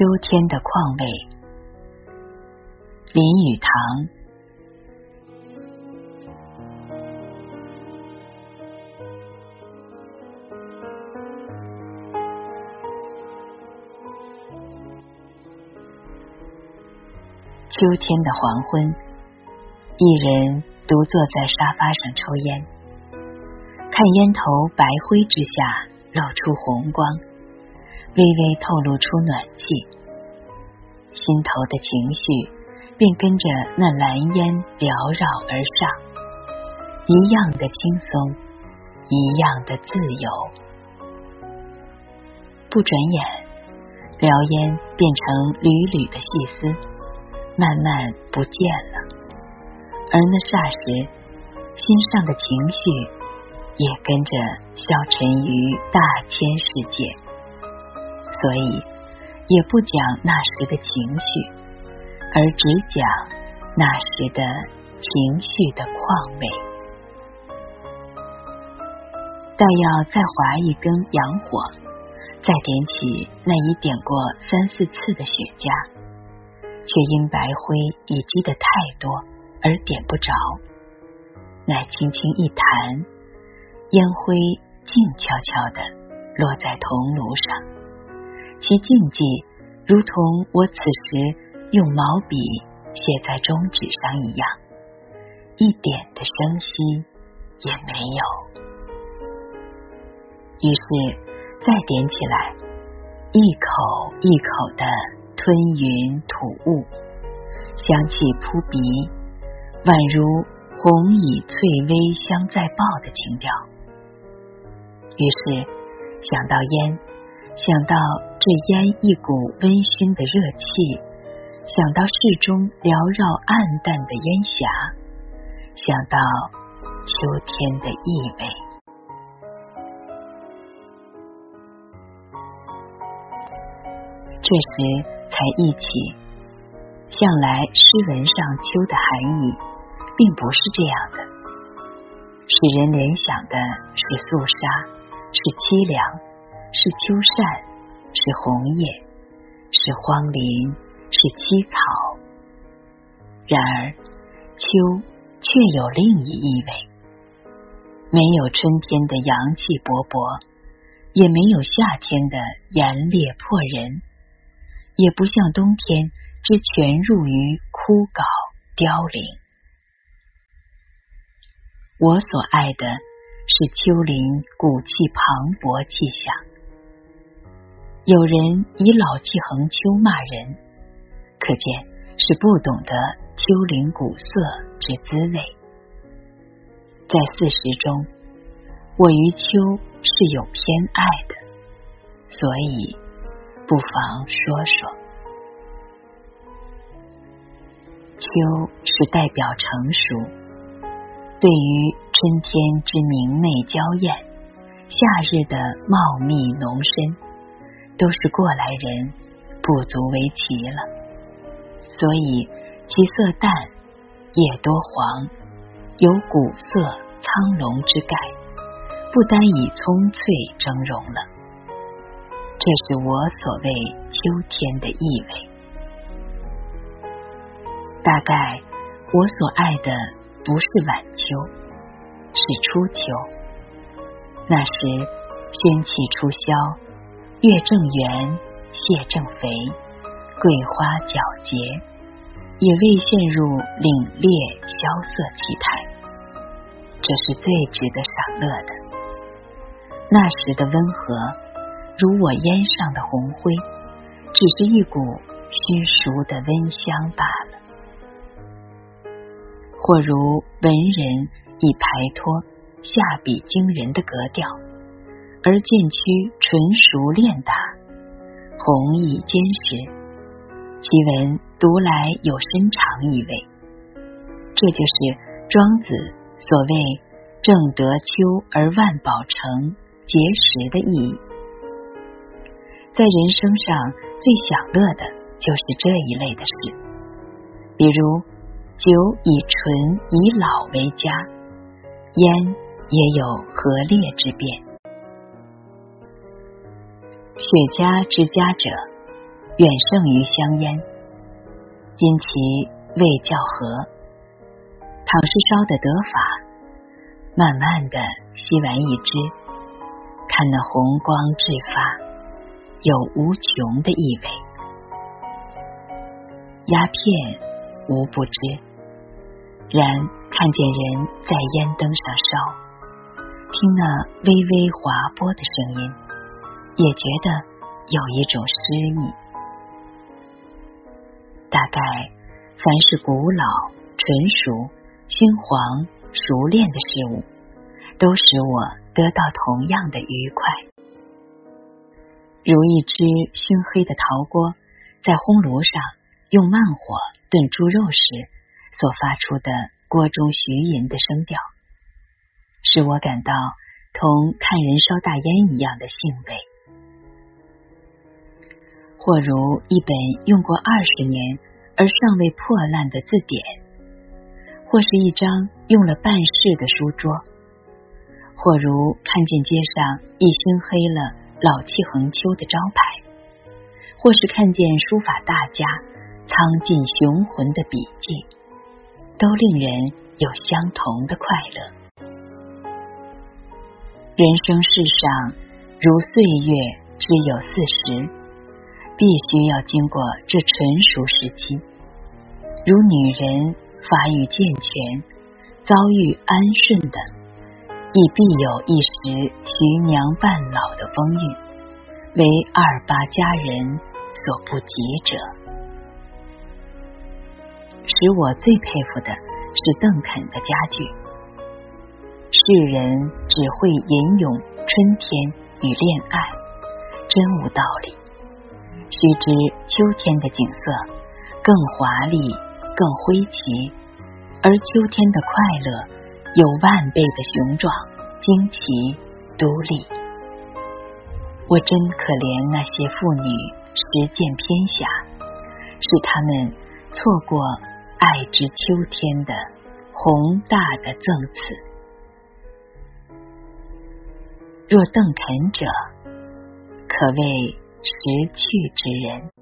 秋天的况味，林语堂。秋天的黄昏，一人独坐在沙发上抽烟，看烟头白灰之下露出红光。微微透露出暖气，心头的情绪便跟着那蓝烟缭绕而上，一样的轻松，一样的自由。不转眼，燎烟变成缕缕的细丝，慢慢不见了。而那霎时，心上的情绪也跟着消沉于大千世界。所以，也不讲那时的情绪，而只讲那时的情绪的况味。但要再划一根洋火，再点起那已点过三四次的雪茄，却因白灰已积得太多而点不着，乃轻轻一弹，烟灰静悄悄的落在铜炉上。其禁忌，如同我此时用毛笔写在中纸上一样，一点的声息也没有。于是再点起来，一口一口的吞云吐雾，香气扑鼻，宛如红蚁翠微香在爆的情调。于是想到烟。想到这烟一股温熏的热气，想到室中缭绕暗淡的烟霞，想到秋天的意味，这时才忆起，向来诗文上秋的含义，并不是这样的，使人联想的是肃杀，是凄凉。是秋扇，是红叶，是荒林，是凄草。然而，秋却有另一意味，没有春天的阳气勃勃，也没有夏天的炎烈迫人，也不像冬天之全入于枯槁凋零。我所爱的是秋林古气磅礴气象。有人以老气横秋骂人，可见是不懂得秋林古色之滋味。在四时中，我于秋是有偏爱的，所以不妨说说。秋是代表成熟，对于春天之明媚娇艳，夏日的茂密浓深。都是过来人，不足为奇了。所以其色淡，叶多黄，有古色苍龙之概，不单以葱翠峥嵘了。这是我所谓秋天的意味。大概我所爱的不是晚秋，是初秋。那时宣气初消。月正圆，蟹正肥，桂花皎洁，也未陷入凛冽萧瑟气态。这是最值得赏乐的。那时的温和，如我烟上的红灰，只是一股熏熟的温香罢了。或如文人以排脱下笔惊人的格调。而渐趋纯熟练达，弘毅坚实，其文读来有深长意味。这就是庄子所谓“正得秋而万宝成，结实”的意义。在人生上最享乐的就是这一类的事，比如酒以醇以老为佳，烟也有和烈之变。雪茄之家者，远胜于香烟。因其味较和，倘是烧的得法，慢慢的吸完一支，看那红光炽发，有无穷的意味。鸦片无不知，然看见人在烟灯上烧，听那微微滑波的声音，也觉得有一种诗意。大概凡是古老、纯熟、熏黄、熟练的事物，都使我得到同样的愉快。如一只熏黑的陶锅，在烘炉上用慢火炖猪肉时所发出的锅中徐吟的声调，使我感到同看人烧大烟一样的兴味。或如一本用过二十年而尚未破烂的字典，或是一张用了半世的书桌，或如看见街上一熏黑了老气横秋的招牌，或是看见书法大家苍劲雄浑的笔迹，都令人有相同的快乐。人生世上，如岁月只有四十。必须要经过这纯熟时期，如女人发育健全、遭遇安顺的，亦必有一时徐娘半老的风韵，为二八佳人所不及者。使我最佩服的是邓肯的家具。世人只会吟咏春天与恋爱，真无道理。须知秋天的景色更华丽、更灰奇，而秋天的快乐有万倍的雄壮、惊奇、独立。我真可怜那些妇女实践偏狭，使他们错过爱之秋天的宏大的赠词。若邓肯者，可谓。识趣之人。